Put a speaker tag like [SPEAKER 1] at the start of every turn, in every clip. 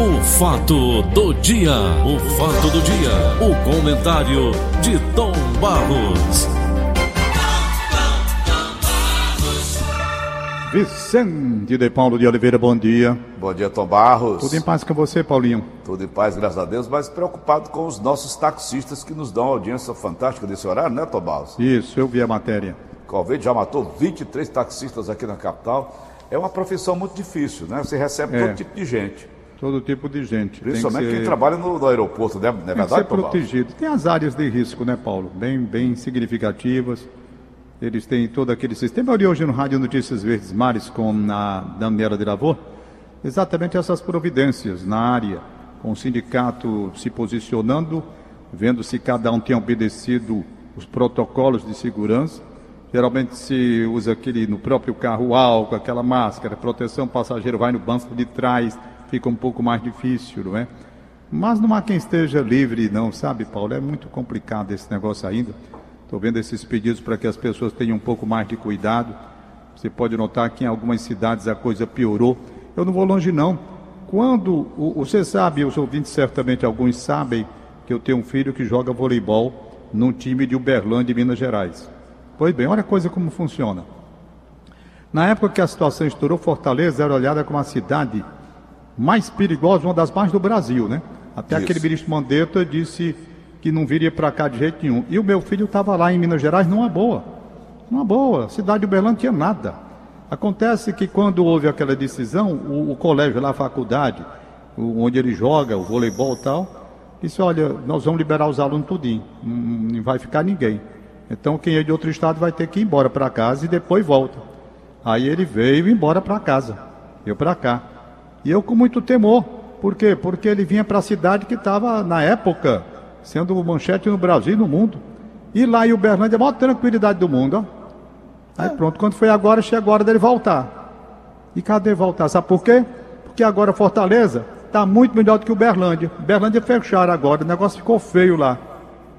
[SPEAKER 1] O fato do dia, o fato do dia, o comentário de Tom Barros.
[SPEAKER 2] Vicente de Paulo de Oliveira, bom dia.
[SPEAKER 3] Bom dia, Tom Barros.
[SPEAKER 2] Tudo em paz com você, Paulinho?
[SPEAKER 3] Tudo em paz, graças a Deus, mas preocupado com os nossos taxistas que nos dão audiência fantástica desse horário, né, Tom Barros?
[SPEAKER 2] Isso, eu vi a matéria.
[SPEAKER 3] Covid já matou 23 taxistas aqui na capital. É uma profissão muito difícil, né? Você recebe
[SPEAKER 2] É.
[SPEAKER 3] todo tipo de gente.
[SPEAKER 2] Todo tipo de gente. Tem que
[SPEAKER 3] Principalmente
[SPEAKER 2] ser-
[SPEAKER 3] quem trabalha no, no aeroporto, né? Não é
[SPEAKER 2] Tem que
[SPEAKER 3] verdade,
[SPEAKER 2] ser
[SPEAKER 3] Tom Barros?
[SPEAKER 2] protegido. Tem as áreas de risco, né, Paulo? Bem, bem significativas. Eles têm todo aquele sistema. Eu li hoje no Rádio Notícias Verdes Mares com a Daniela de Lavor, exatamente essas providências na área, com o sindicato se posicionando, vendo se cada um tem obedecido os protocolos de segurança. Geralmente se usa aquele no próprio carro álcool, aquela máscara, proteção, o passageiro vai no banco de trás, fica um pouco mais difícil, não é? Mas não há quem esteja livre, não, sabe, Paulo? É muito complicado esse negócio ainda. Estou vendo esses pedidos para que as pessoas tenham um pouco mais de cuidado. Você pode notar que em algumas cidades a coisa piorou. Eu não vou longe, não. Quando, você sabe, os ouvintes certamente alguns sabem, que eu tenho um filho que joga voleibol num time de Uberlândia, Minas Gerais. Pois bem, olha a coisa como funciona. Na época que a situação estourou, Fortaleza era olhada como a cidade mais perigosa, uma das mais do Brasil, né? Até
[SPEAKER 3] Isso.
[SPEAKER 2] aquele ministro Mandetta disse que não viria para cá de jeito nenhum. E o meu filho estava lá em Minas Gerais numa boa. Numa boa. Cidade de Uberlândia tinha nada. Acontece que quando houve aquela decisão, o, o colégio lá, a faculdade, o- onde ele joga, o voleibol e tal, disse, olha, nós vamos liberar os alunos tudinho. Não, não vai ficar ninguém. Então quem é de outro estado vai ter que ir embora para casa e depois volta. Aí ele veio embora para casa. Eu para cá. E eu com muito temor. Por quê? Porque ele vinha para a cidade que estava, na época, sendo manchete no Brasil e no mundo. E lá em Uberlândia, a maior tranquilidade do mundo. Ó. Aí pronto, quando foi agora, chegou a hora dele voltar. E cadê voltar? Sabe por quê? Porque agora Fortaleza está muito melhor do que Uberlândia. Uberlândia fecharam agora, o negócio ficou feio lá.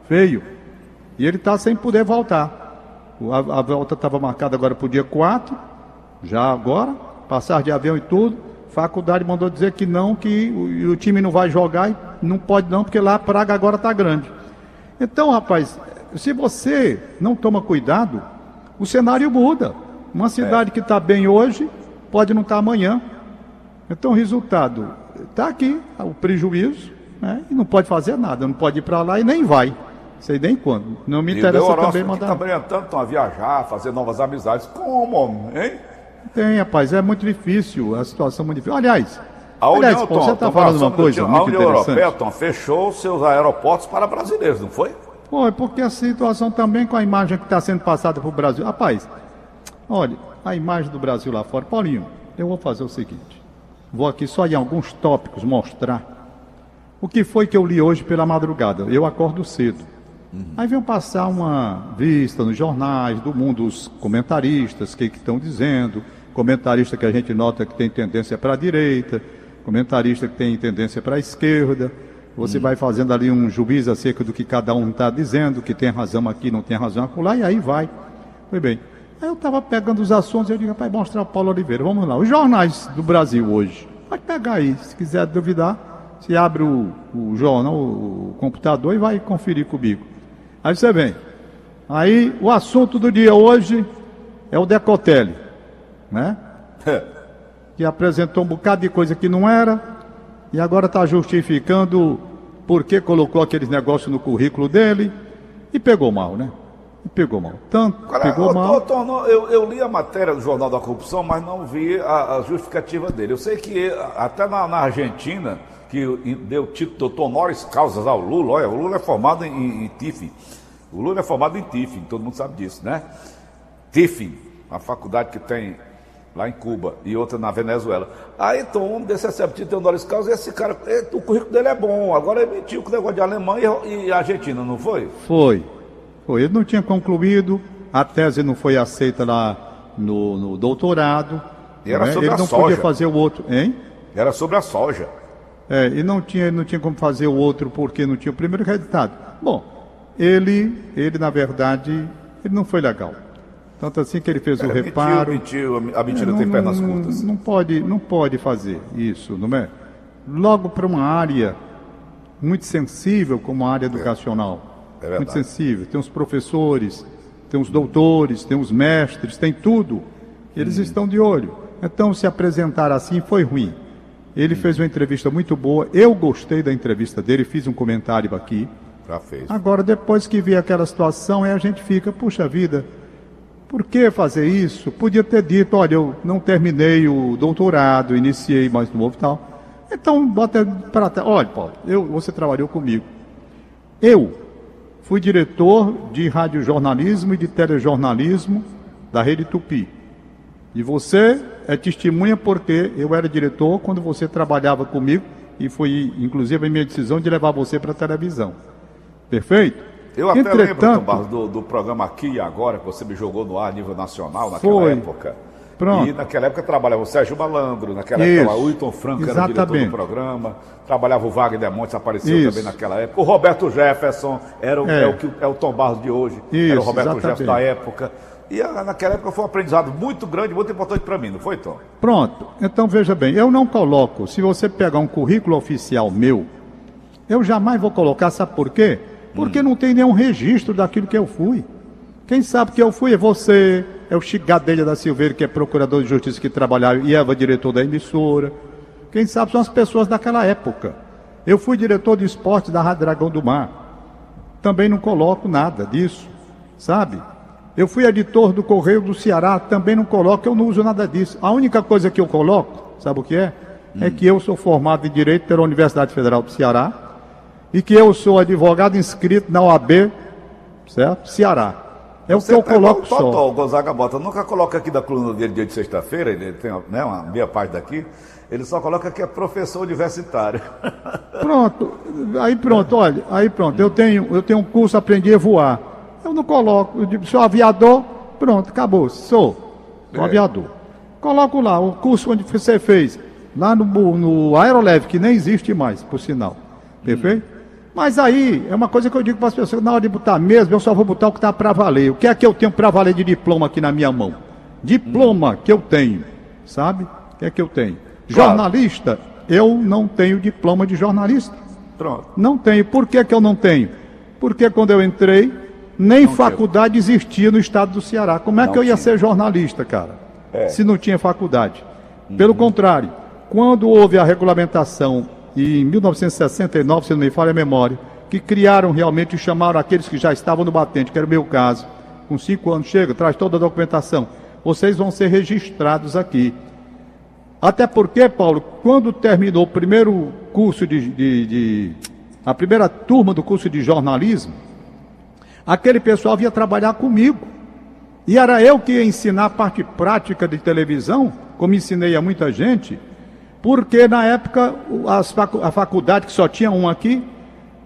[SPEAKER 2] Feio. E ele está sem poder voltar. A, a volta estava marcada agora para o dia 4, já agora, passar de avião e tudo. Faculdade mandou dizer que não, que o, o time não vai jogar e não pode não, porque lá a praga agora está grande. Então, rapaz, se você não toma cuidado, o cenário muda. Uma cidade que está bem hoje pode não estar amanhã. Então, o resultado está aqui, o prejuízo, né? e não pode fazer nada, não pode ir para lá e nem vai. Sei nem quando. Não me
[SPEAKER 3] E
[SPEAKER 2] interessa também mandar.
[SPEAKER 3] tá brilhantando, estão a viajar, fazer novas amizades. Como, hein?
[SPEAKER 2] Tem, rapaz, é muito difícil, a situação é muito difícil. Aliás,
[SPEAKER 3] A
[SPEAKER 2] aliás,
[SPEAKER 3] União,
[SPEAKER 2] pô,
[SPEAKER 3] Tom,
[SPEAKER 2] você está falando uma
[SPEAKER 3] um
[SPEAKER 2] coisa muito
[SPEAKER 3] A União
[SPEAKER 2] interessante.
[SPEAKER 3] Europeia, Tom, fechou seus aeroportos para brasileiros, não foi?
[SPEAKER 2] Pô, é porque a situação também com a imagem que está sendo passada para o Brasil. Rapaz, olha, a imagem do Brasil lá fora. Paulinho, eu vou fazer o seguinte: vou aqui só em alguns tópicos mostrar o que foi que eu li hoje pela madrugada. Eu acordo cedo. Aí venho passar uma vista nos jornais do mundo, os comentaristas, o que estão dizendo, comentarista que a gente nota que tem tendência para a direita, comentarista que tem tendência para a esquerda. Você vai fazendo ali um juízo acerca do que cada um está dizendo, que tem razão aqui, não tem razão acolá, e aí vai. Foi bem. Aí eu estava pegando os assuntos e eu digo, rapaz, mostrar o Paulo Oliveira, vamos lá. Os jornais do Brasil hoje. Pode pegar aí, se quiser duvidar, você abre o, o jornal, o computador e vai conferir comigo. Aí você vem. Aí o assunto do dia hoje é o Decotelli, né? Que apresentou um bocado de coisa que não era e agora está justificando por que colocou aqueles negócios no currículo dele e pegou mal, né? E pegou mal. Tanto pegou
[SPEAKER 3] ô,
[SPEAKER 2] mal.
[SPEAKER 3] ô, Tom, não, eu, eu li a matéria do Jornal da Corrupção, mas não vi a, a justificativa dele. Eu sei que até na, na Argentina, que deu título doutor honoris causas ao Lula, olha, o Lula é formado em, em. O Lula é formado em TIF, todo mundo sabe disso, né? TIF, uma faculdade que tem lá em Cuba e outra na Venezuela. Aí, Tom, um desse recebe título honoris causas e esse cara, eh, o currículo dele é bom. Agora ele mentiu com o negócio de Alemanha e, e Argentina, não foi?
[SPEAKER 2] Foi. Foi. Ele não tinha concluído, a tese não foi aceita lá no, no doutorado.
[SPEAKER 3] E era
[SPEAKER 2] né?
[SPEAKER 3] sobre
[SPEAKER 2] Ele
[SPEAKER 3] a
[SPEAKER 2] não
[SPEAKER 3] soja.
[SPEAKER 2] podia fazer o outro, hein?
[SPEAKER 3] Era sobre a soja.
[SPEAKER 2] É, e não tinha, não tinha como fazer o outro porque não tinha o primeiro resultado. Bom, ele, ele na verdade, ele não foi legal. Tanto assim que ele fez o
[SPEAKER 3] Cara,
[SPEAKER 2] reparo.
[SPEAKER 3] Mentiu, a mentira
[SPEAKER 2] É,
[SPEAKER 3] tem
[SPEAKER 2] não,
[SPEAKER 3] pernas
[SPEAKER 2] não-
[SPEAKER 3] curtas.
[SPEAKER 2] Não pode, não pode fazer isso, não é? logo para uma área muito sensível como a área educacional.
[SPEAKER 3] É
[SPEAKER 2] muito sensível. Tem os professores, tem os doutores, tem os mestres, tem tudo. Eles
[SPEAKER 3] Hum.
[SPEAKER 2] estão de olho. Então, se apresentar assim foi ruim. Ele fez uma entrevista muito boa. Eu gostei da entrevista dele, fiz um comentário aqui.
[SPEAKER 3] Já fez.
[SPEAKER 2] Agora, depois que vê aquela situação, aí a gente fica, puxa vida, por que fazer isso? Podia ter dito, olha, eu não terminei o doutorado, iniciei mais novo e tal. Então, bota para trás. Olha, Paulo, eu, você trabalhou comigo. Eu fui diretor de radiojornalismo e de telejornalismo da Rede Tupi. E você é testemunha porque eu era diretor quando você trabalhava comigo e foi, inclusive, a minha decisão de levar você para a televisão. Perfeito?
[SPEAKER 3] Eu até lembro,
[SPEAKER 2] Entretanto-
[SPEAKER 3] Tom Barros, do, do programa Aqui e Agora, que você me jogou no ar a nível nacional naquela
[SPEAKER 2] Foi.
[SPEAKER 3] época.
[SPEAKER 2] Pronto.
[SPEAKER 3] E naquela época trabalhava o Sérgio Malandro, naquela
[SPEAKER 2] Isso.
[SPEAKER 3] época o Wilton Franco era o diretor
[SPEAKER 2] Exatamente.
[SPEAKER 3] do programa, trabalhava o Wagner Montes, apareceu
[SPEAKER 2] Isso.
[SPEAKER 3] também naquela época. O Roberto Jefferson era o,
[SPEAKER 2] É.
[SPEAKER 3] é. o, que, é o Tom Barros de hoje,
[SPEAKER 2] Isso,
[SPEAKER 3] era o Roberto
[SPEAKER 2] exatamente.
[SPEAKER 3] Jefferson da época. E a- naquela época foi um aprendizado muito grande, muito importante para mim, não foi, Tom?
[SPEAKER 2] Pronto. Então veja bem, eu não coloco, se você pegar um currículo oficial meu, eu jamais vou colocar, sabe por quê? Porque não tem nenhum registro daquilo que eu fui. Quem sabe que eu fui é você, é o Chico Gadelha da Silveira, que é procurador de justiça que trabalhava e era diretor da emissora. Quem sabe são as pessoas daquela época. Eu fui diretor de esporte da Rádio Dragão do Mar. Também não coloco nada disso, sabe? Eu fui editor do Correio do Ceará, também não coloco, eu não uso nada disso. A única coisa que eu coloco, sabe o que é? É que eu sou formado em Direito pela Universidade Federal do Ceará e que eu sou advogado inscrito na OAB, certo? Ceará. É o que eu coloco
[SPEAKER 3] o Totó,
[SPEAKER 2] só.
[SPEAKER 3] o Gonzaga Bota, nunca coloca aqui da coluna dele dia de sexta-feira, ele tem né, uma meia página daqui, ele só coloca que é professor universitário.
[SPEAKER 2] Pronto, aí pronto, olha, aí pronto, eu tenho, eu tenho um curso, aprendi a voar. Eu não coloco, eu digo, sou aviador, pronto, acabou, sou, sou
[SPEAKER 3] É.
[SPEAKER 2] aviador. Coloco lá, o curso onde você fez, lá no, no Aeroleve, que nem existe mais, por sinal. Perfeito? Mas aí, é uma coisa que eu digo para as pessoas, na hora de botar mesmo, eu só vou botar o que está para valer. O que é que eu tenho para valer de diploma aqui na minha mão? Diploma que eu tenho, sabe? O que é que eu tenho?
[SPEAKER 3] Claro.
[SPEAKER 2] Jornalista, eu não tenho diploma de jornalista.
[SPEAKER 3] Pronto.
[SPEAKER 2] Não tenho. Por que, que eu não tenho? Porque quando eu entrei, nem faculdade existia no estado do Ceará. Como é
[SPEAKER 3] Não
[SPEAKER 2] que eu ia
[SPEAKER 3] tinha.
[SPEAKER 2] ser jornalista, cara?
[SPEAKER 3] É.
[SPEAKER 2] Se não tinha faculdade. Pelo contrário, quando houve a regulamentação em 1969, se não me falha a memória, que criaram realmente e chamaram aqueles que já estavam no batente, que era o meu caso, com cinco anos, chega, traz toda a documentação. Vocês vão ser registrados aqui. Até porque, Paulo, quando terminou o primeiro curso de, de- de- a primeira turma do curso de jornalismo, aquele pessoal vinha trabalhar comigo. E era eu que ia ensinar a parte prática de televisão, como ensinei a muita gente, porque na época facu- a faculdade, que só tinha um aqui,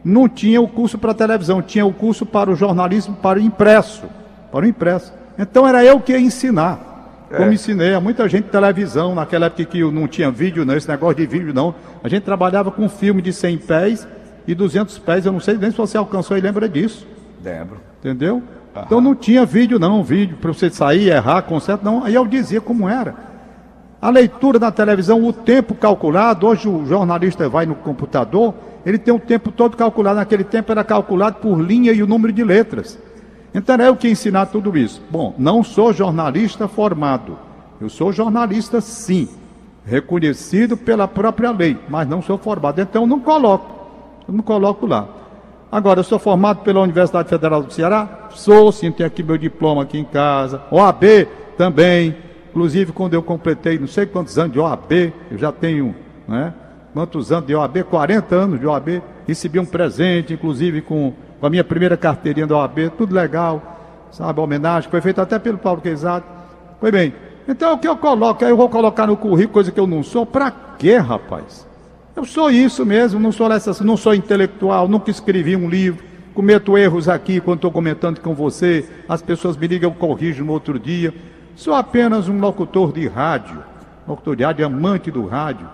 [SPEAKER 2] não tinha o curso para televisão, tinha o curso para o jornalismo para o impresso. Para o impresso. Então era eu que ia ensinar. Como ensinei a muita gente televisão, naquela época que não tinha vídeo, não, esse negócio de vídeo não. A gente trabalhava com filme de 100 pés e 200 pés, eu não sei nem se você alcançou e lembra disso.
[SPEAKER 3] Lembro.
[SPEAKER 2] Entendeu? Então não tinha vídeo não, vídeo para você sair, errar, conserto, não. Aí eu dizia como era. A leitura na televisão, o tempo calculado, hoje o jornalista vai no computador, ele tem o tempo todo calculado, naquele tempo era calculado por linha e o número de letras. Então era eu que ensinar tudo isso. Bom, não sou jornalista formado. Eu sou jornalista sim, reconhecido pela própria lei, mas não sou formado. Então não coloco. Eu não coloco lá. Agora, eu sou formado pela Universidade Federal do Ceará? Sou, sim, tenho aqui meu diploma aqui em casa. OAB também. Inclusive, quando eu completei não sei quantos anos de OAB, eu já tenho, né? Quantos anos de OAB? 40 anos de OAB. Recebi um presente, inclusive, com, com a minha primeira carteirinha da OAB, tudo legal, sabe? A homenagem, foi feita até pelo Paulo Quezado. Foi bem. Então, o que eu coloco? Aí Eu vou colocar no currículo coisa que eu não sou. Pra quê, rapaz? Eu sou isso mesmo, não sou essa, não sou intelectual, nunca escrevi um livro, cometo erros aqui quando estou comentando com você, as pessoas me ligam, eu corrijo no outro dia. Sou apenas um locutor de rádio, locutor de rádio, amante do rádio,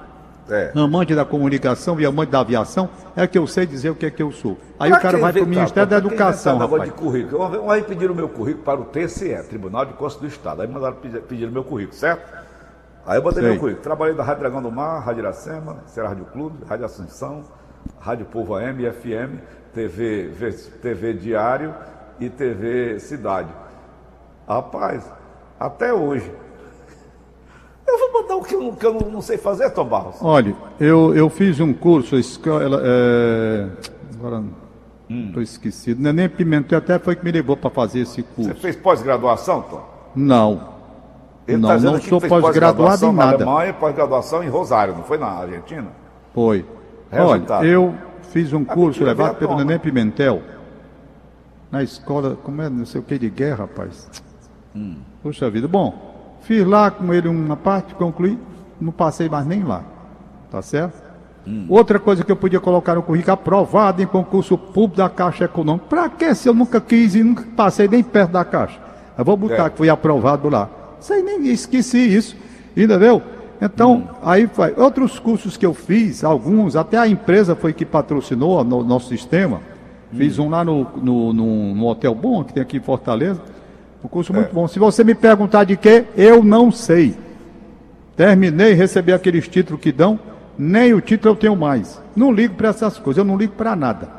[SPEAKER 3] É.
[SPEAKER 2] amante da comunicação e amante da aviação, é que eu sei dizer o que é que eu sou. Aí o
[SPEAKER 3] Pra
[SPEAKER 2] cara
[SPEAKER 3] quem
[SPEAKER 2] vai para o Ministério da Educação, rapaz.
[SPEAKER 3] de currículo. Uma vez, pediram o meu currículo para o TCE, Tribunal de Contas do Estado. Aí mandaram pedir, pediram meu currículo, certo? Aí eu botei
[SPEAKER 2] Sei.
[SPEAKER 3] meu currículo. Trabalhei na Rádio Dragão do Mar, Rádio Iracema, Serra Rádio Clube, Rádio Ascensão, Rádio Povo AM, FM, TV, TV Diário e TV Cidade. Rapaz, até hoje. Eu vou mandar o que eu, não- que eu não, sei fazer, Tom Barros.
[SPEAKER 2] Olha, eu, eu fiz um curso, escola, é, agora
[SPEAKER 3] Hum.
[SPEAKER 2] estou esquecido, não é nem Pimentel, até foi que me levou para fazer esse
[SPEAKER 3] Você
[SPEAKER 2] curso.
[SPEAKER 3] fez pós-graduação, Tom?
[SPEAKER 2] Não,
[SPEAKER 3] Ele
[SPEAKER 2] Não,
[SPEAKER 3] tá
[SPEAKER 2] não sou pós-graduado em
[SPEAKER 3] na
[SPEAKER 2] nada.
[SPEAKER 3] Alemanha, pós-graduação em Rosário, não foi na Argentina?
[SPEAKER 2] foi.
[SPEAKER 3] Resultado.
[SPEAKER 2] Olha, eu fiz um curso levado pelo. Neném Pimentel, na escola, como é, não sei o que de guerra, rapaz.
[SPEAKER 3] Hum.
[SPEAKER 2] Puxa vida, bom, fiz lá com ele uma parte, concluí, não passei mais nem lá, tá certo?
[SPEAKER 3] Hum.
[SPEAKER 2] Outra coisa que eu podia colocar no currículo, aprovado em concurso público da Caixa Econômica. Pra que se eu nunca quis e nunca passei nem perto da Caixa? Eu vou botar
[SPEAKER 3] É.
[SPEAKER 2] que fui aprovado lá. Sei nem esqueci isso, entendeu? Então, aí vai. Outros cursos que eu fiz, alguns, até a empresa foi que patrocinou no nosso sistema. Fiz um lá no, no, no, no Hotel Bom, que tem aqui em Fortaleza. Um curso
[SPEAKER 3] É.
[SPEAKER 2] muito bom. Se você me perguntar de quê, eu não sei. Terminei, recebi aqueles títulos que dão, nem o título eu tenho mais. Não ligo para essas coisas, eu não ligo para nada.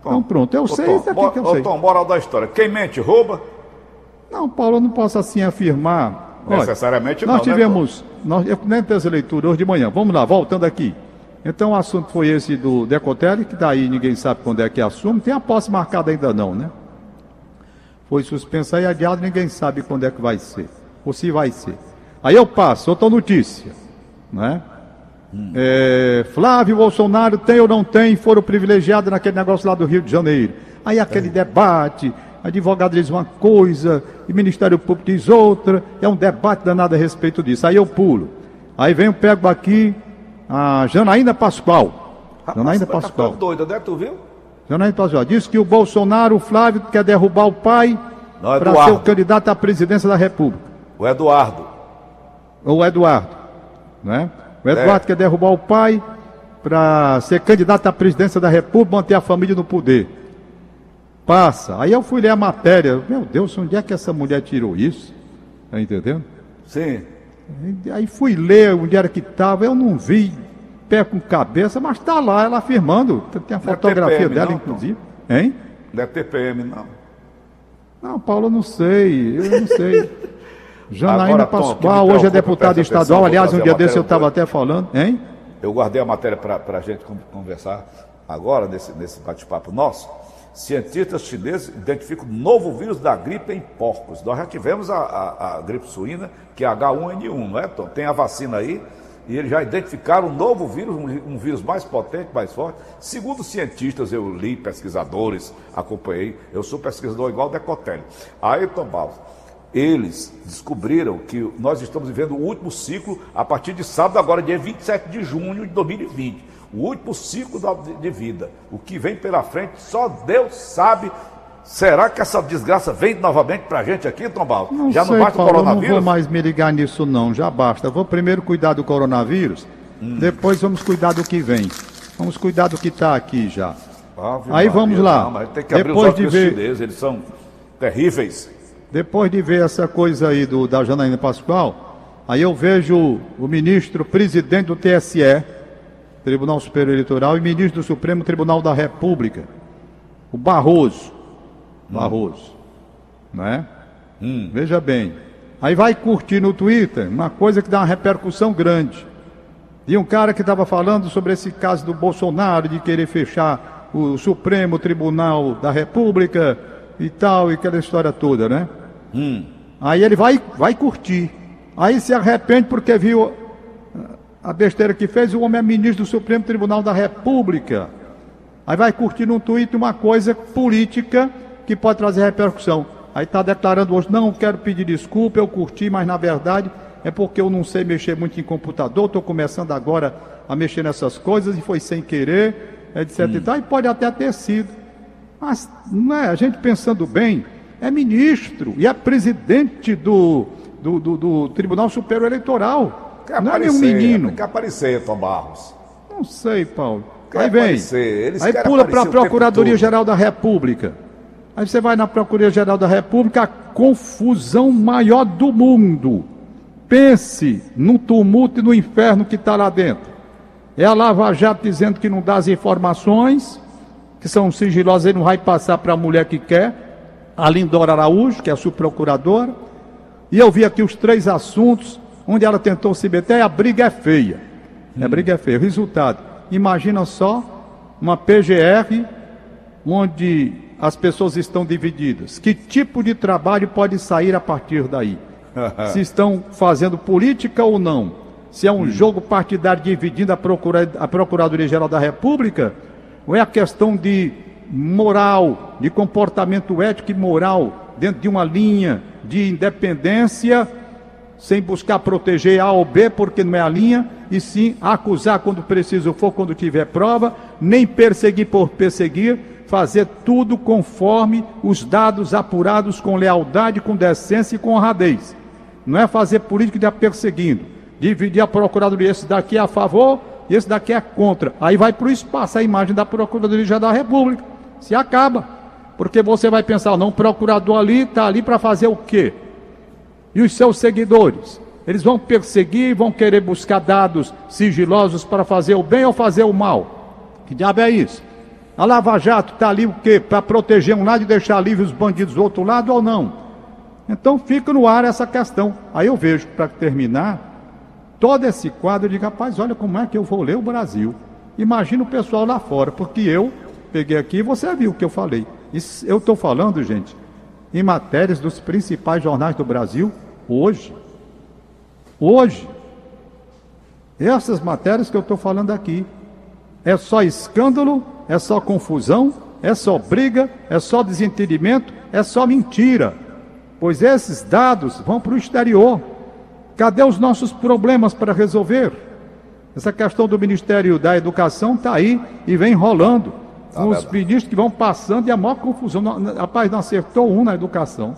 [SPEAKER 2] Então pronto, eu sei
[SPEAKER 3] Tom,
[SPEAKER 2] isso aqui que eu sei.
[SPEAKER 3] Tom, moral da história. Quem mente, rouba?
[SPEAKER 2] Não, Paulo, eu não posso assim afirmar. Olha,
[SPEAKER 3] Necessariamente
[SPEAKER 2] nós
[SPEAKER 3] não, né,
[SPEAKER 2] tivemos, nós, eu nem fiz a leitura hoje de manhã. Vamos lá, voltando aqui. Então o assunto foi esse do Decotelli, que daí ninguém sabe quando é que assume. Tem a posse marcada ainda não, né? Foi suspensa e adiado, ninguém sabe quando é que vai ser. Ou se vai ser. Aí eu passo, outra notícia. Né? É, Flávio Bolsonaro tem ou não tem foro privilegiado naquele negócio lá do Rio de Janeiro. Aí aquele debate, advogado diz uma coisa e Ministério Público diz outra, é um debate danado a respeito disso. Aí eu pulo. Aí vem eu pego aqui a Janaína Pascoal. Janaína
[SPEAKER 3] você tá
[SPEAKER 2] Pascoal.
[SPEAKER 3] ficando doido, né? Tu viu?
[SPEAKER 2] Janaína Pascoal diz que o Bolsonaro, o Flávio, quer derrubar o pai
[SPEAKER 3] Não,
[SPEAKER 2] para ser o candidato à presidência da República.
[SPEAKER 3] O Eduardo.
[SPEAKER 2] o Eduardo. Né? O Eduardo
[SPEAKER 3] É.
[SPEAKER 2] quer derrubar o pai para ser candidato à presidência da República, manter a família no poder. Passa. Aí eu fui ler a matéria. Meu Deus, onde é que essa mulher tirou isso? Tá entendendo?
[SPEAKER 3] Sim.
[SPEAKER 2] Aí fui ler onde era que estava, eu não vi, pé com cabeça, mas está lá, ela afirmando. Tem a
[SPEAKER 3] Não é
[SPEAKER 2] fotografia
[SPEAKER 3] TPM
[SPEAKER 2] dela,
[SPEAKER 3] não,
[SPEAKER 2] inclusive. Hein?
[SPEAKER 3] Não é TPM, não.
[SPEAKER 2] Não, Paulo, eu não sei, eu não sei. Janaína
[SPEAKER 3] Agora,
[SPEAKER 2] Pascoal, hoje é deputada estadual. Aliás, um dia desse eu estava até falando, hein?
[SPEAKER 3] Eu guardei a matéria para a gente con- conversar agora, nesse, nesse bate-papo nosso. Cientistas chineses identificam novo vírus da gripe em porcos. Nós já tivemos a, a- a gripe suína, que é H1N1, não é, Tom? Tem a vacina aí, e eles já identificaram um novo vírus, um, vírus mais potente, mais forte. Segundo cientistas, eu li, pesquisadores, acompanhei, eu sou pesquisador igual Decotelli. Aí, Tom Barros, eles descobriram que nós estamos vivendo o último ciclo a partir de sábado, agora dia 27 de junho de 2020. O último ciclo de, vida. O que vem pela frente, só Deus sabe. Será que essa desgraça vem novamente pra gente aqui, Tom Barros?
[SPEAKER 2] Não
[SPEAKER 3] Já
[SPEAKER 2] sei,
[SPEAKER 3] não basta o
[SPEAKER 2] Paulo, eu não vou
[SPEAKER 3] coronavírus?
[SPEAKER 2] mais me ligar nisso não, já basta. Vou primeiro cuidar do coronavírus,
[SPEAKER 3] Hum.
[SPEAKER 2] depois vamos cuidar do que vem. Vamos cuidar do que está aqui já.
[SPEAKER 3] Ave
[SPEAKER 2] Aí
[SPEAKER 3] Maria,
[SPEAKER 2] vamos lá.
[SPEAKER 3] Não, mas tem que abrir
[SPEAKER 2] Depois
[SPEAKER 3] os olhos
[SPEAKER 2] de ver-
[SPEAKER 3] chineses, eles são terríveis.
[SPEAKER 2] Depois de ver essa coisa aí do, da Janaína Pascoal, aí eu vejo o ministro presidente do TSE, Tribunal Superior Eleitoral, e ministro do Supremo Tribunal da República, o Barroso. Barroso. Né? Veja bem. Aí vai curtir no Twitter uma coisa que dá uma repercussão grande. E um cara que estava falando sobre esse caso do Bolsonaro de querer fechar o Supremo Tribunal da República e tal, e aquela história toda, né? Aí ele vai, vai curtir. Aí se arrepende porque viu a besteira que fez, o homem é ministro do Supremo Tribunal da República. Aí vai curtir num tweet uma coisa política que pode trazer repercussão. Aí está declarando hoje, não quero pedir desculpa, eu curti, mas na verdade é porque eu não sei mexer muito em computador, estou começando agora a mexer nessas coisas e foi sem querer, etc. E, tal, e pode até ter sido. Mas não é, a gente pensando bem, é ministro e é presidente do, do, do- do Tribunal Superior Eleitoral.
[SPEAKER 3] Quer
[SPEAKER 2] não é nenhum
[SPEAKER 3] aparecer,
[SPEAKER 2] menino.
[SPEAKER 3] Quer aparecer, Tom Barros.
[SPEAKER 2] Não sei, Paulo.
[SPEAKER 3] Quer
[SPEAKER 2] aí vem. Aí pula para a Procuradoria-Geral da República. Aí você vai na Procuradoria-Geral da República, a confusão maior do mundo. Pense no tumulto e no inferno que está lá dentro. É a Lava Jato dizendo que não dá as informações, que são sigilosas, ele não vai passar para a mulher que quer, a Lindora Araújo, que é a subprocuradora. E eu vi aqui os três assuntos onde ela tentou se meter, a briga é feia. A briga é feia. Resultado, imagina só uma PGR onde as pessoas estão divididas. Que tipo de trabalho pode sair a partir daí? Se estão fazendo política ou não? Se é um jogo partidário dividindo a, Procura, a Procuradoria-Geral da República? Ou é a questão de moral, de comportamento ético e moral dentro de uma linha de independência, sem buscar proteger A ou B, porque não é a linha, e sim acusar quando preciso for, quando tiver prova, nem perseguir por perseguir, fazer tudo conforme os dados apurados com lealdade, com decência e com honradez. Não é fazer política de perseguindo, dividir a procuradoria, esse daqui é a favor e esse daqui é contra. Aí vai para o espaço a imagem da Procuradoria da República. Se acaba. Porque você vai pensar, não, procurador ali está ali para fazer o quê? E os seus seguidores? Eles vão perseguir, vão querer buscar dados sigilosos para fazer o bem ou fazer o mal. Que diabo é isso? A Lava Jato está ali o quê? Para proteger um lado e deixar livre os bandidos do outro lado ou não? Então fica no ar essa questão. Aí eu vejo, para terminar, todo esse quadro, digo, rapaz, olha como é que eu vou ler o Brasil. Imagina o pessoal lá fora, porque eu peguei aqui e você viu o que eu falei. Isso, eu estou falando, gente, em matérias dos principais jornais do Brasil hoje. Hoje. Essas matérias que eu estou falando aqui. É só escândalo, é só confusão, é só briga, é só desentendimento, é só mentira. Pois esses dados vão para o exterior. Cadê os nossos problemas para resolver? Essa questão do Ministério da Educação está aí e vem rolando. Tá os ministros que vão passando e a maior confusão. Rapaz, não acertou um na educação.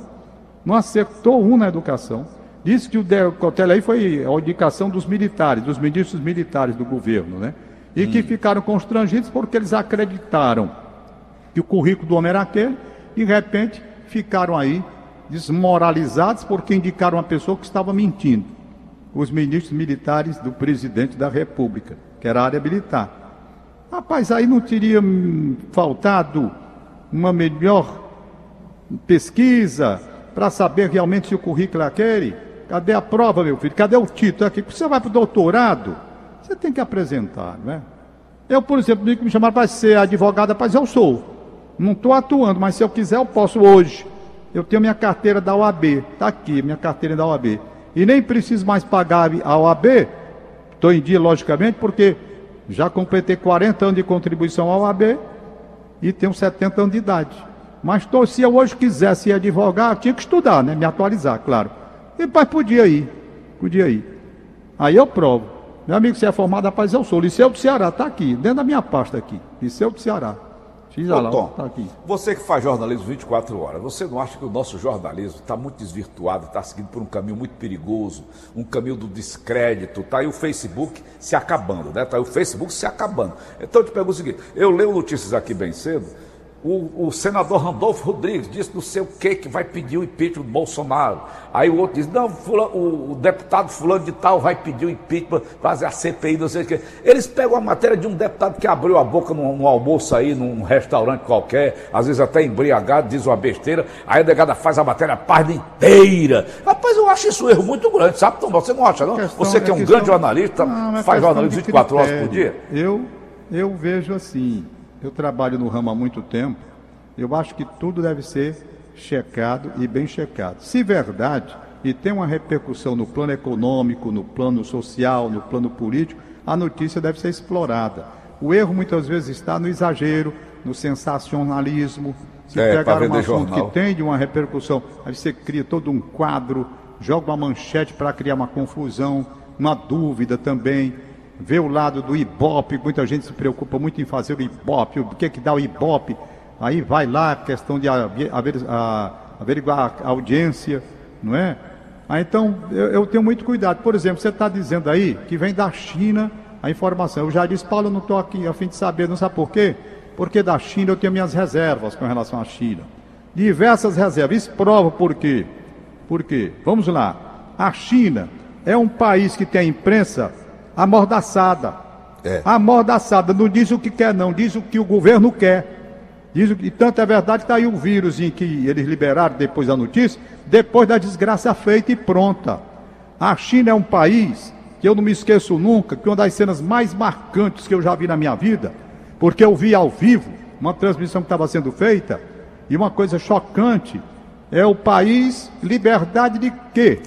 [SPEAKER 2] Não acertou um na educação. Disse que o Decotelli aí foi a indicação dos militares, dos ministros militares do governo, né? E hum. que ficaram constrangidos porque eles acreditaram que o currículo do homem era aquele e, de repente, ficaram aí desmoralizados porque indicaram uma pessoa que estava mentindo. Os ministros militares do presidente da República, que era a área militar. Rapaz, aí não teria faltado uma melhor pesquisa para saber realmente se o currículo é aquele? Cadê a prova, meu filho? Cadê o título aqui? Você vai para o doutorado, você tem que apresentar, não é? Eu, por exemplo, me chamaram para ser advogada, mas eu sou. Não estou atuando, mas se eu quiser, eu posso hoje. Eu tenho minha carteira da OAB, está aqui, minha carteira da OAB. E nem preciso mais pagar a OAB, estou em dia, logicamente, porque já completei 40 anos de contribuição ao AB e tenho 70 anos de idade. Mas tô, se eu hoje quisesse ir advogar, tinha que estudar, né? Me atualizar, claro. E pai podia ir, podia ir. Aí eu provo. Meu amigo, você é formado, rapaz, eu sou. Liceu do Ceará, está aqui, dentro da minha pasta aqui. Liceu do Ceará.
[SPEAKER 3] Fiz Ô, Tom, tá aqui. você que faz jornalismo 24 horas, você não acha que o nosso jornalismo está muito desvirtuado, está seguindo por um caminho muito perigoso, um caminho do descrédito, está aí o Facebook se acabando, né? Está aí o Facebook se acabando. Então eu te pergunto o seguinte, eu leio notícias aqui bem cedo, o, o, senador Randolfo Rodrigues disse não sei o que que vai pedir o impeachment do Bolsonaro. Aí o outro diz, não, o, o, deputado fulano de tal vai pedir o impeachment, fazer a CPI, não sei o que. Eles pegam a matéria de um deputado que abriu a boca num, num, almoço aí, num restaurante qualquer, às vezes até embriagado, diz uma besteira, aí a delegada faz a matéria a página inteira. Rapaz, eu acho isso um erro muito grande, sabe, Tom? Você não acha, não? Você que é um questão... grande jornalista, não, faz jornalismo 24 horas por dia?
[SPEAKER 2] Eu, eu vejo assim eu trabalho no ramo há muito tempo, eu acho que tudo deve ser checado e bem checado. Se verdade, e tem uma repercussão no plano econômico, no plano social, no plano político, a notícia deve ser explorada. O erro muitas vezes está no exagero, no sensacionalismo. Se é, pegar um assunto jornal. que tem de uma repercussão, aí você cria todo um quadro, joga uma manchete para criar uma confusão, uma dúvida também vê o lado do Ibope, muita gente se preocupa muito em fazer o Ibope, o que é que dá o Ibope, aí vai lá questão de averiguar a audiência, não é? Ah, então, eu, eu, tenho muito cuidado. Por exemplo, você está dizendo aí que vem da China a informação. Eu já disse, Paulo, eu não estou aqui a fim de saber, não sabe por quê? Porque da China eu tenho minhas reservas com relação à China. Diversas reservas. Isso prova por quê? Por quê? Vamos lá. A China é um país que tem a imprensa amordaçada.
[SPEAKER 3] É.
[SPEAKER 2] Amordaçada, não diz o que quer, não, diz o que o governo quer. Diz o que, e tanto é verdade que está aí o vírus em que eles liberaram depois da notícia, depois da desgraça feita e pronta. A China é um país que eu não me esqueço nunca, que uma das cenas mais marcantes que eu já vi na minha vida, porque eu vi ao vivo uma transmissão que estava sendo feita, e uma coisa chocante, é o país liberdade de quê?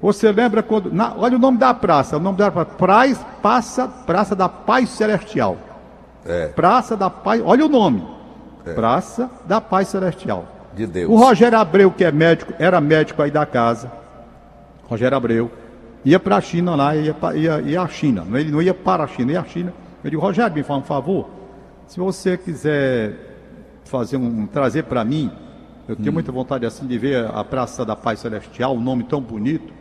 [SPEAKER 2] Você lembra quando. na- olha o nome da praça, o nome da praça, Praça, praça, praça da Paz Celestial.
[SPEAKER 3] É,
[SPEAKER 2] Praça da Paz, olha o nome. Praça da Paz Celestial.
[SPEAKER 3] de Deus.
[SPEAKER 2] O Rogério Abreu, que é médico, era médico aí da casa. Rogério Abreu. Ia para a China lá, ia, pra, ia, ia à China. Ele não ia para a China, ia à China. Eu digo, Rogério, me fala um favor. Se você quiser fazer um, trazer para mim, eu tenho muita vontade assim de ver a Praça da Paz Celestial, um nome tão bonito.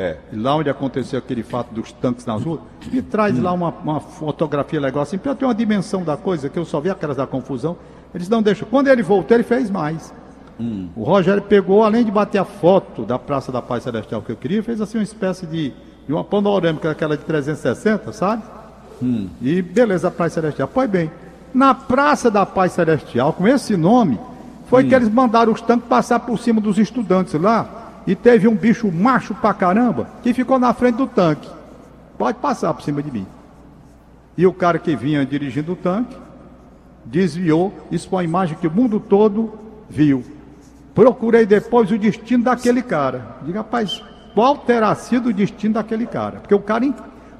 [SPEAKER 3] É.
[SPEAKER 2] E lá onde aconteceu aquele fato dos tanques nas ruas, me traz lá uma, uma fotografia legal assim, para ter uma dimensão da coisa, que eu só vi aquelas da confusão. Eles não deixam. Quando ele voltou, ele fez mais. O Rogério pegou, além de bater a foto da Praça da Paz Celestial que eu queria, fez assim uma espécie de, de uma panorâmica, aquela de 360, sabe? E beleza, a Paz Celestial. Pois bem, na Praça da Paz Celestial, com esse nome, foi que eles mandaram os tanques passar por cima dos estudantes lá. E teve um bicho macho pra caramba que ficou na frente do tanque. Pode passar por cima de mim. E o cara que vinha dirigindo o tanque desviou. Isso foi uma imagem que o mundo todo viu. Procurei depois o destino daquele cara. Diga, rapaz, qual terá sido o destino daquele cara? Porque o cara,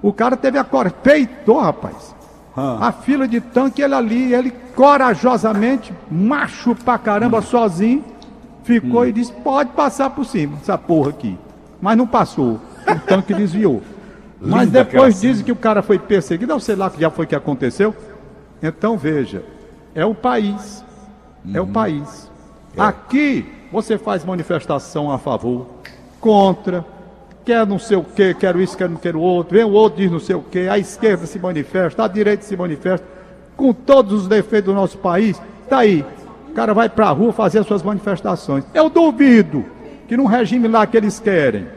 [SPEAKER 2] o cara teve a coragem, peitou, rapaz. A fila de tanque, ele ali, ele corajosamente, macho pra caramba, sozinho, ficou e disse: pode passar por cima, essa porra aqui. Mas não passou. O tanque desviou. Mas
[SPEAKER 3] Linda
[SPEAKER 2] depois dizem que o cara foi perseguido, eu sei lá que já foi que aconteceu. Então veja, é o país. É o país. Aqui você faz manifestação a favor, contra, quer não sei o que, quero isso, quero não quero outro, vem o outro diz não sei o que, a esquerda se manifesta, a direita se manifesta, com todos os defeitos do nosso país, tá aí. O cara vai pra rua fazer as suas manifestações. Eu duvido que num regime lá que eles querem,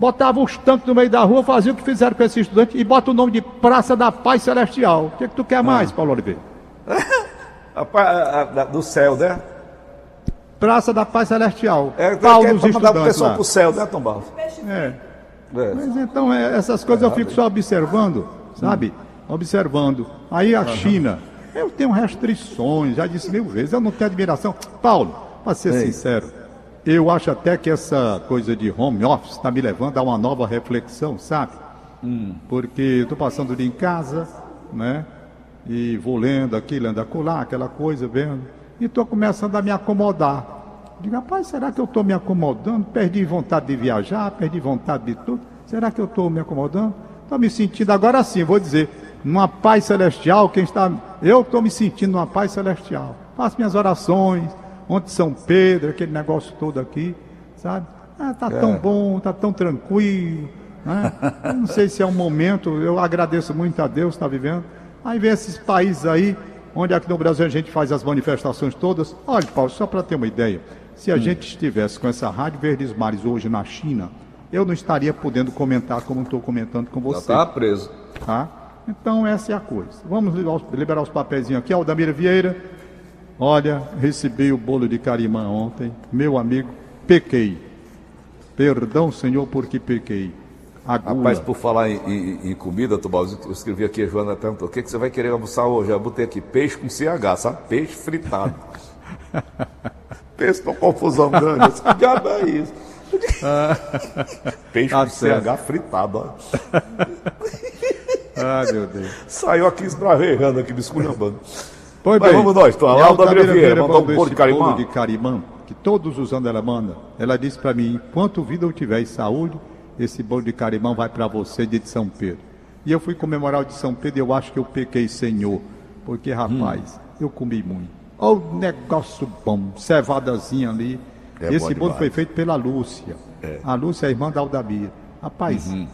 [SPEAKER 2] Botava os tanques no meio da rua, fazia o que fizeram com esse estudante e bota o nome de Praça da Paz Celestial. O que, que tu quer mais, Paulo Oliveira?
[SPEAKER 3] A a- a- do céu, né?
[SPEAKER 2] Praça da Paz Celestial.
[SPEAKER 3] É,
[SPEAKER 2] Pau
[SPEAKER 3] é pra mandar o
[SPEAKER 2] estudantes
[SPEAKER 3] pessoal
[SPEAKER 2] lá.
[SPEAKER 3] pro céu, né, Tom Barros?
[SPEAKER 2] É.
[SPEAKER 3] É.
[SPEAKER 2] Mas então, é, essas coisas eu fico só observando, sabe? Observando. Aí a China, eu tenho restrições, já disse mil vezes, eu não tenho admiração. Paulo, para ser
[SPEAKER 3] Ei.
[SPEAKER 2] sincero, eu acho até que essa coisa de home office está me levando a uma nova reflexão, sabe? Porque eu estou passando o dia em casa, né? E vou lendo aqui, lendo acolá, aquela coisa, vendo. E estou começando a me acomodar. Digo, rapaz, será que eu estou me acomodando? Perdi vontade de viajar, perdi vontade de tudo. Será que eu estou me acomodando? Estou me sentindo, agora sim, vou dizer, numa paz celestial, quem está. Eu estou me sentindo numa paz celestial. Faço minhas orações, ontem São Pedro, aquele negócio todo aqui, sabe? Ah, tá tão bom, tá tão tranquilo. Né? Não sei se é um momento, eu agradeço muito a Deus estar vivendo. Aí vem esses países aí, onde aqui no Brasil a gente faz as manifestações todas. Olha, Paulo, só para ter uma ideia, se a gente estivesse com essa Rádio Verdes Mares hoje na China, eu não estaria podendo comentar como estou comentando com
[SPEAKER 3] Já
[SPEAKER 2] você.
[SPEAKER 3] tava preso.
[SPEAKER 2] Tá? Então essa é a coisa. Vamos liberar os, papeizinhos aqui. Aldamira Vieira, olha, recebi o bolo de carimã ontem. Meu amigo, pequei. Perdão, Senhor, porque pequei. A gula.
[SPEAKER 3] Rapaz, por falar em, em- em comida, Tubaldo, eu escrevi aqui, a Joana perguntou, o que, que você vai querer almoçar hoje? Eu botei aqui, peixe com CH, sabe? Peixe fritado. Pensa numa confusão grande. Disse, Que diabo é isso? Peixe
[SPEAKER 2] Tá
[SPEAKER 3] com
[SPEAKER 2] certo.
[SPEAKER 3] CH fritado, ó.
[SPEAKER 2] Ai, meu Deus.
[SPEAKER 3] Saiu aqui esbravejando aqui, me esculhambando.
[SPEAKER 2] Pois
[SPEAKER 3] Mas vamos nós, a Aldamira
[SPEAKER 2] Aldamira
[SPEAKER 3] Vieira mandou um bolo de carimã.
[SPEAKER 2] bolo de carimã, que todos os anos ela manda. Ela disse para mim, enquanto vida eu tiver e saúde, esse bolo de carimã vai para você de São Pedro. E eu fui comemorar o de São Pedro e eu acho que eu pequei Senhor. Porque, rapaz, eu comi muito. Olha o negócio bom, cevadazinha ali.
[SPEAKER 3] É
[SPEAKER 2] esse bolo foi feito pela Lúcia. A Lúcia é a irmã da Aldamira. Rapaz,
[SPEAKER 3] Uhum.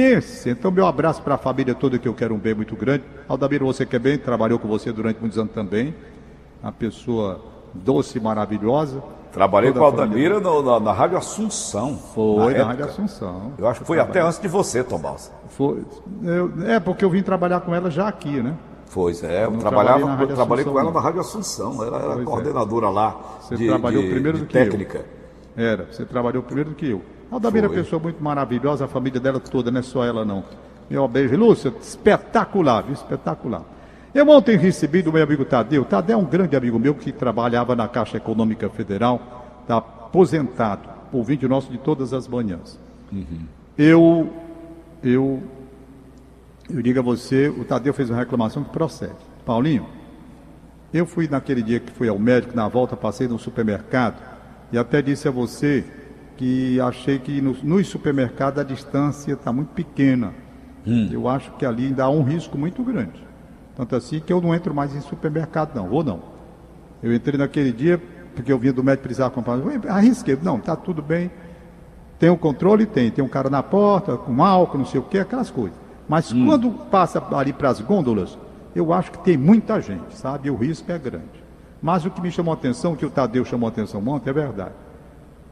[SPEAKER 2] Pense. Então, meu abraço para a família toda, que eu quero um bem muito grande. Aldamira, você quer bem, trabalhou com você durante muitos anos também. Uma pessoa doce e maravilhosa.
[SPEAKER 3] Trabalhei
[SPEAKER 2] Toda
[SPEAKER 3] com a Aldamira no- na, na Rádio Assunção.
[SPEAKER 2] Foi na,
[SPEAKER 3] época.
[SPEAKER 2] Rádio Assunção.
[SPEAKER 3] Eu acho que foi até antes de você, Tom Balsa.
[SPEAKER 2] Foi, eu- é, porque eu vim trabalhar com ela já aqui, né?
[SPEAKER 3] Pois é, eu
[SPEAKER 2] não
[SPEAKER 3] trabalhava,
[SPEAKER 2] trabalhei na
[SPEAKER 3] eu trabalhei com ela na Rádio Assunção. Ela era
[SPEAKER 2] Pois é.
[SPEAKER 3] coordenadora lá
[SPEAKER 2] Você
[SPEAKER 3] de,
[SPEAKER 2] trabalhou
[SPEAKER 3] de-
[SPEAKER 2] primeiro
[SPEAKER 3] de
[SPEAKER 2] do que eu.
[SPEAKER 3] técnica.
[SPEAKER 2] Era, você trabalhou primeiro do que eu. A Aldamira é uma pessoa muito maravilhosa, a família dela toda, não é só ela não. Meu beijo, Lúcia, espetacular, viu? espetacular. Eu ontem recebi do meu amigo Tadeu. Tadeu é um grande amigo meu que trabalhava na Caixa Econômica Federal, está aposentado, ouvinte nosso de todas as manhãs. Eu, eu, eu digo a você, o Tadeu fez uma reclamação que procede. Paulinho, eu fui naquele dia que fui ao médico, na volta passei no supermercado e até disse a você que achei que nos, nos supermercados a distância está muito pequena. Eu acho que ali ainda há um risco muito grande. Tanto assim que eu não entro mais em supermercado, não, ou não. Eu entrei naquele dia porque eu vinha do médico precisar comprar. Arrisquei, não, está tudo bem. Tem o controle? Tem. Tem um cara na porta, com álcool, não sei o quê, aquelas coisas. Mas quando passa ali para as gôndolas, eu acho que tem muita gente, sabe? E o risco é grande. Mas o que me chamou a atenção, que o Tadeu chamou a atenção ontem, é verdade.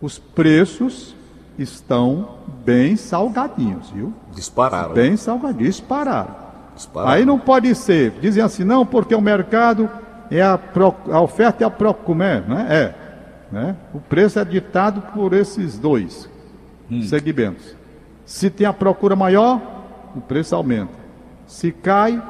[SPEAKER 2] Os preços estão bem salgadinhos, viu?
[SPEAKER 3] Dispararam.
[SPEAKER 2] Bem salgadinhos, pararam.
[SPEAKER 3] dispararam.
[SPEAKER 2] Aí não pode ser. Dizem assim, não, porque o mercado é a, pro- a oferta e a procura, é, né? É. Né? O preço é ditado por esses dois segmentos. Se tem a procura maior, o preço aumenta. Se cai,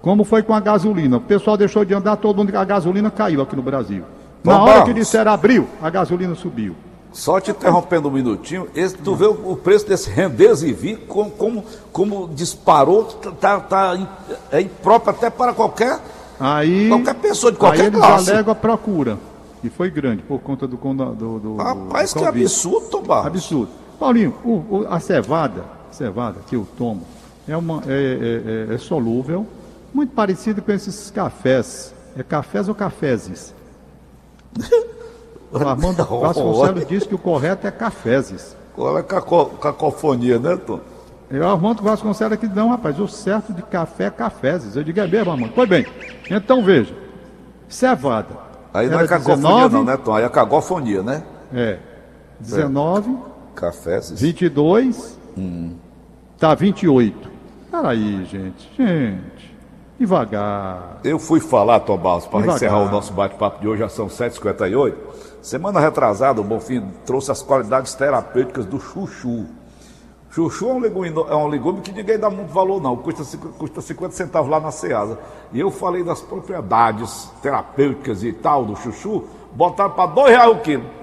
[SPEAKER 2] como foi com a gasolina. O pessoal deixou de andar, todo mundo, a gasolina caiu aqui no Brasil.
[SPEAKER 3] Tom
[SPEAKER 2] Na hora que disseram abril, a gasolina subiu.
[SPEAKER 3] Só te interrompendo um minutinho, esse, tu vê o, o preço desse Rendesivi, como, como, como disparou, tá, tá, im- é impróprio até para qualquer,
[SPEAKER 2] Aí,
[SPEAKER 3] qualquer pessoa de qualquer
[SPEAKER 2] aí eles
[SPEAKER 3] classe.
[SPEAKER 2] alegam a procura. E foi grande por conta do, do, do,
[SPEAKER 3] Rapaz,
[SPEAKER 2] do
[SPEAKER 3] que absurdo, Tom Barros.
[SPEAKER 2] Absurdo. Paulinho, o- o- a cevada, cevada que eu tomo, é, uma, é, é- é- é solúvel, muito parecido com esses cafés. É cafés ou caféses? O Armando Vasconcelos disse que o correto é caféses.
[SPEAKER 3] Qual é a caco- cacofonia, né, Tom?
[SPEAKER 2] E o Armando Vasconcelos aqui, não, rapaz, o certo de café é caféses. Eu digo, é mesmo, Armando? Pois bem, então veja, cevada.
[SPEAKER 3] Aí não é cacofonia
[SPEAKER 2] 19,
[SPEAKER 3] não, né, Tom? Aí é cagofonia, né?
[SPEAKER 2] É, 19,
[SPEAKER 3] Cafés.
[SPEAKER 2] 22, tá 28. Peraí, gente, gente, devagar.
[SPEAKER 3] Eu fui falar, Tom Barros, para encerrar o nosso bate-papo de hoje, já são 7h58. Semana retrasada, o Bonfim trouxe as qualidades terapêuticas do chuchu. Chuchu é um legume, é um legume que ninguém dá muito valor, não. Custa, custa 50 centavos lá na Ceasa. E eu falei das propriedades terapêuticas e tal do chuchu, botaram para dois reais o quilo.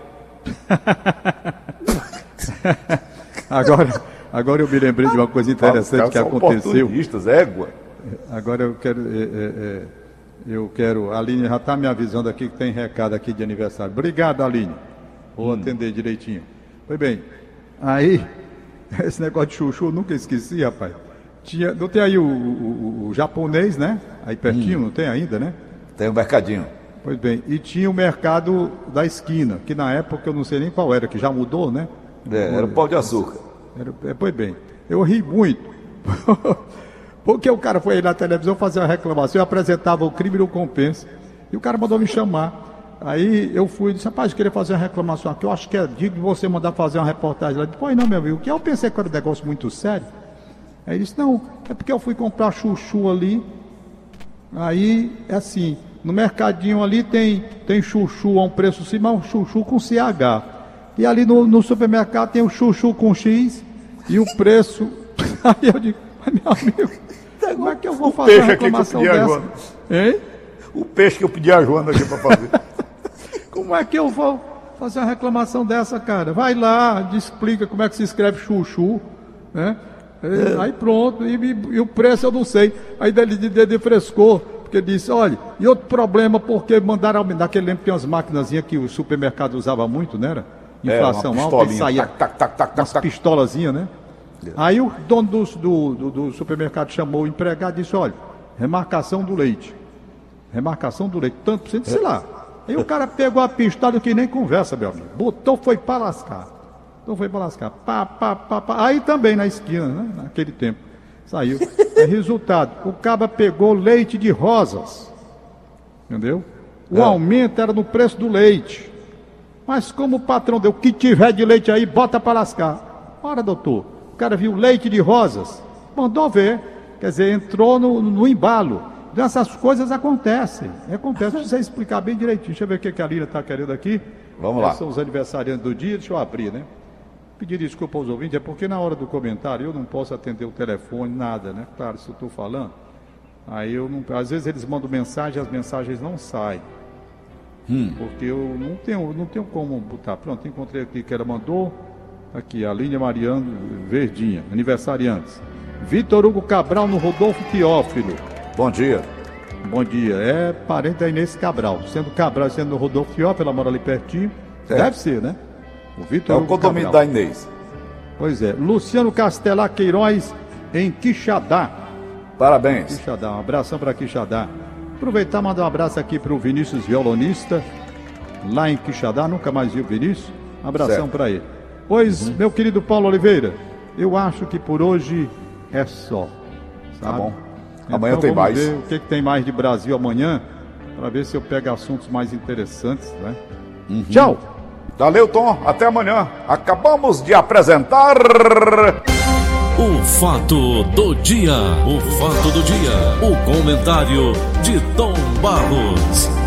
[SPEAKER 2] Agora, agora eu me lembrei de uma coisa interessante que aconteceu.
[SPEAKER 3] égua.
[SPEAKER 2] Agora eu quero, é, é, é, eu quero, a Aline já está me avisando aqui que tem recado aqui de aniversário. Obrigado, Aline. Vou atender direitinho. Pois bem, aí, esse negócio de chuchu, eu nunca esqueci, rapaz. Tinha, não tem aí o, o- o- o japonês, né? Aí pertinho, não tem ainda, né?
[SPEAKER 3] Tem um mercadinho.
[SPEAKER 2] Pois bem, e tinha o mercado da esquina, que na época eu não sei nem qual era, que já mudou, né?
[SPEAKER 3] É, era o pão de açúcar.
[SPEAKER 2] Era- é, pois bem, eu ri muito. Porque o cara foi aí na televisão fazer uma reclamação, eu apresentava o crime e o compensa. E o cara mandou me chamar. Aí eu fui e disse, rapaz, eu queria fazer uma reclamação aqui, eu acho que é digno de você mandar fazer uma reportagem lá. Pois não, meu amigo, que eu pensei que era um negócio muito sério. Aí ele disse, não, é porque eu fui comprar chuchu ali. Aí, é assim, no mercadinho ali tem, tem chuchu a um preço sim, mas um chuchu com CH. E ali no, no supermercado tem o chuchu com X e o preço. Aí eu digo, mas meu amigo, como é que eu vou fazer uma
[SPEAKER 3] que
[SPEAKER 2] reclamação dessa? Hein?
[SPEAKER 3] O peixe que eu pedi a Joana aqui para fazer.
[SPEAKER 2] Como é que eu vou fazer uma reclamação dessa, cara? Vai lá, explica como é que se escreve chuchu, né? É, Aí pronto, e, e- o preço eu não sei. Aí dele de, frescor, porque disse, olha, e outro problema, porque mandaram aumentar, naquele tempo tem umas maquinazinhas que o supermercado usava muito, né? Era? Inflação
[SPEAKER 3] É,
[SPEAKER 2] alta, e saía
[SPEAKER 3] Tac, tac, tac, tac,
[SPEAKER 2] umas pistolazinhas, né? Aí o dono do, do, do- do supermercado chamou o empregado e disse, olha, remarcação do leite. Remarcação do leite, tanto por cento, sei lá. Aí o cara pegou a pistola que nem conversa, meu amigo. Botou, foi para lascar. Então foi para lascar. Pá, pá, pá, pá. Aí também na esquina, né? Naquele tempo. Saiu. Aí, resultado, o cara pegou leite de rosas. Entendeu? O
[SPEAKER 3] É.
[SPEAKER 2] aumento era no preço do leite. Mas como o patrão deu, o que tiver de leite aí, bota para lascar. Ora, doutor, o cara viu leite de rosas, mandou ver. Quer dizer, entrou no, no embalo. Então, essas coisas acontecem. Acontece. Precisa explicar bem direitinho. Deixa eu ver o que a Lina está querendo aqui.
[SPEAKER 3] Vamos lá.
[SPEAKER 2] São os aniversariantes do dia. Deixa eu abrir, né? Pedir desculpa aos ouvintes, é porque na hora do comentário eu não posso atender o telefone, nada, né? Claro, se eu estou falando. Aí eu não. Às vezes eles mandam mensagem, as mensagens não saem.
[SPEAKER 3] Hum.
[SPEAKER 2] Porque eu não tenho, não tenho como botar. Pronto, encontrei aqui que ela mandou. Aqui, a Línia Mariano Verdinha, aniversariantes. Vitor Hugo Cabral no Rodolfo Teófilo.
[SPEAKER 3] Bom dia.
[SPEAKER 2] Bom dia. É parente da Inês Cabral. Sendo Cabral sendo Rodolfo Teófilo, ela mora ali pertinho.
[SPEAKER 3] Certo.
[SPEAKER 2] Deve ser, né? O Vitor
[SPEAKER 3] É o condomínio
[SPEAKER 2] Cabral.
[SPEAKER 3] da Inês.
[SPEAKER 2] Pois é. Luciano Castelar Queiroz em Quixadá.
[SPEAKER 3] Parabéns.
[SPEAKER 2] Quixadá, um abração para Quixadá. Aproveitar e mandar um abraço aqui para o Vinícius Violonista, lá em Quixadá, nunca mais vi o Vinícius. Um abração para ele. Pois, meu querido Paulo Oliveira, eu acho que por hoje é só.
[SPEAKER 3] Tá
[SPEAKER 2] sabe?
[SPEAKER 3] bom. Amanhã
[SPEAKER 2] Então,
[SPEAKER 3] tem
[SPEAKER 2] vamos
[SPEAKER 3] mais.
[SPEAKER 2] Ver o que, que tem mais de Brasil amanhã, para ver se eu pego assuntos mais interessantes, né?
[SPEAKER 3] Uhum.
[SPEAKER 2] Tchau!
[SPEAKER 3] Valeu, Tom. Até amanhã. Acabamos de apresentar.
[SPEAKER 1] O fato do dia, o fato do dia, o comentário de Tom Barros.